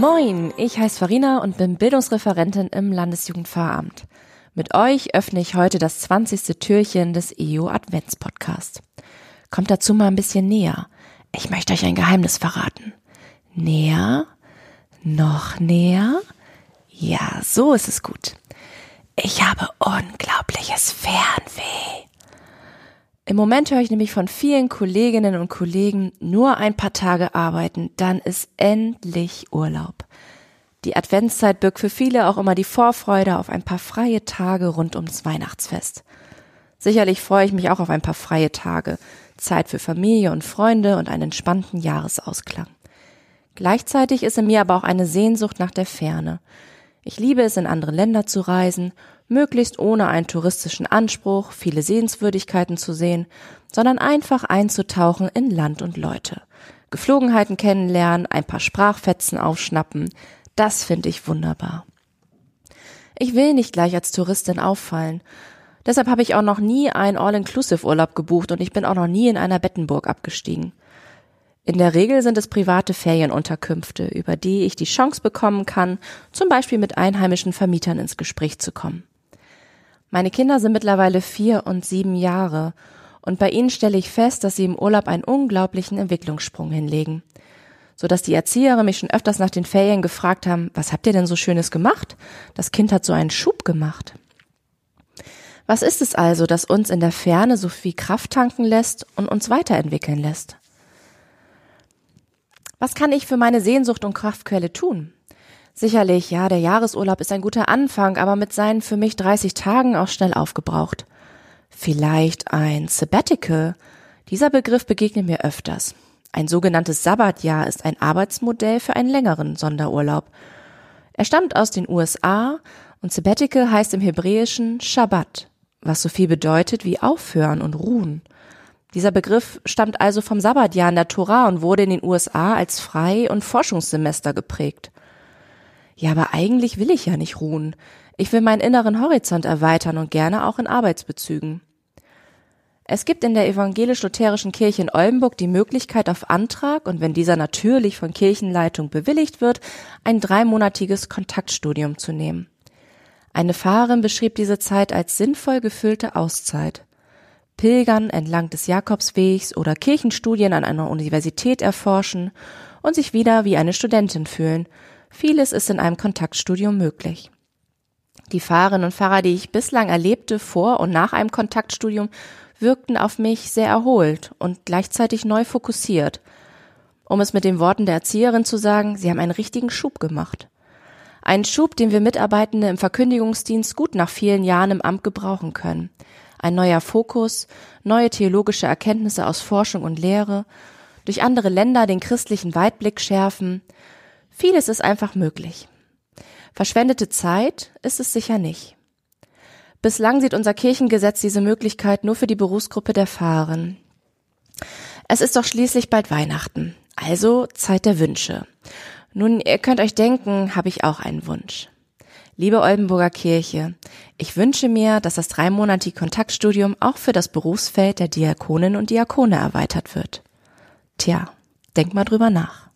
Moin, ich heiße Farina und bin Bildungsreferentin im Landesjugendpfarramt. Mit euch öffne ich heute das 20. Türchen des EU Advents Podcast. Kommt dazu mal ein bisschen näher. Ich möchte euch ein Geheimnis verraten. Näher? Noch näher? Ja, so ist es gut. Ich habe unglaubliches Fernweh. Im Moment höre ich nämlich von vielen Kolleginnen und Kollegen nur ein paar Tage arbeiten, dann ist endlich Urlaub. Die Adventszeit birgt für viele auch immer die Vorfreude auf ein paar freie Tage rund ums Weihnachtsfest. Sicherlich freue ich mich auch auf ein paar freie Tage, Zeit für Familie und Freunde und einen entspannten Jahresausklang. Gleichzeitig ist in mir aber auch eine Sehnsucht nach der Ferne. Ich liebe es, in andere Länder zu reisen, möglichst ohne einen touristischen Anspruch, viele Sehenswürdigkeiten zu sehen, sondern einfach einzutauchen in Land und Leute. Geflogenheiten kennenlernen, ein paar Sprachfetzen aufschnappen, das finde ich wunderbar. Ich will nicht gleich als Touristin auffallen. Deshalb habe ich auch noch nie einen All-Inclusive-Urlaub gebucht und ich bin auch noch nie in einer Bettenburg abgestiegen. In der Regel sind es private Ferienunterkünfte, über die ich die Chance bekommen kann, zum Beispiel mit einheimischen Vermietern ins Gespräch zu kommen. Meine Kinder sind mittlerweile vier und sieben Jahre und bei ihnen stelle ich fest, dass sie im Urlaub einen unglaublichen Entwicklungssprung hinlegen. So dass die Erzieherin mich schon öfters nach den Ferien gefragt haben, was habt ihr denn so Schönes gemacht? Das Kind hat so einen Schub gemacht. Was ist es also, das uns in der Ferne so viel Kraft tanken lässt und uns weiterentwickeln lässt? Was kann ich für meine Sehnsucht und Kraftquelle tun? Sicherlich, ja, der Jahresurlaub ist ein guter Anfang, aber mit seinen für mich 30 Tagen auch schnell aufgebraucht. Vielleicht ein Sabbatical. Dieser Begriff begegnet mir öfters. Ein sogenanntes Sabbatjahr ist ein Arbeitsmodell für einen längeren Sonderurlaub. Er stammt aus den USA und Sabbatical heißt im Hebräischen Shabbat, was so viel bedeutet wie aufhören und ruhen. Dieser Begriff stammt also vom Sabbatjahr in der Tora und wurde in den USA als Frei- und Forschungssemester geprägt. Ja, aber eigentlich will ich ja nicht ruhen. Ich will meinen inneren Horizont erweitern und gerne auch in Arbeitsbezügen. Es gibt in der evangelisch-lutherischen Kirche in Oldenburg die Möglichkeit auf Antrag und wenn dieser natürlich von Kirchenleitung bewilligt wird, ein dreimonatiges Kontaktstudium zu nehmen. Eine Fahrerin beschrieb diese Zeit als sinnvoll gefüllte Auszeit. Pilgern entlang des Jakobswegs oder Kirchenstudien an einer Universität erforschen und sich wieder wie eine Studentin fühlen. Vieles ist in einem Kontaktstudium möglich. Die Fahrerinnen und Fahrer, die ich bislang erlebte, vor und nach einem Kontaktstudium, wirkten auf mich sehr erholt und gleichzeitig neu fokussiert. Um es mit den Worten der Erzieherin zu sagen, sie haben einen richtigen Schub gemacht. Einen Schub, den wir Mitarbeitende im Verkündigungsdienst gut nach vielen Jahren im Amt gebrauchen können ein neuer Fokus, neue theologische Erkenntnisse aus Forschung und Lehre, durch andere Länder den christlichen Weitblick schärfen. Vieles ist einfach möglich. Verschwendete Zeit ist es sicher nicht. Bislang sieht unser Kirchengesetz diese Möglichkeit nur für die Berufsgruppe der Fahren. Es ist doch schließlich bald Weihnachten, also Zeit der Wünsche. Nun, ihr könnt euch denken, habe ich auch einen Wunsch. Liebe Oldenburger Kirche, ich wünsche mir, dass das dreimonatige Kontaktstudium auch für das Berufsfeld der Diakoninnen und Diakone erweitert wird. Tja, denk mal drüber nach.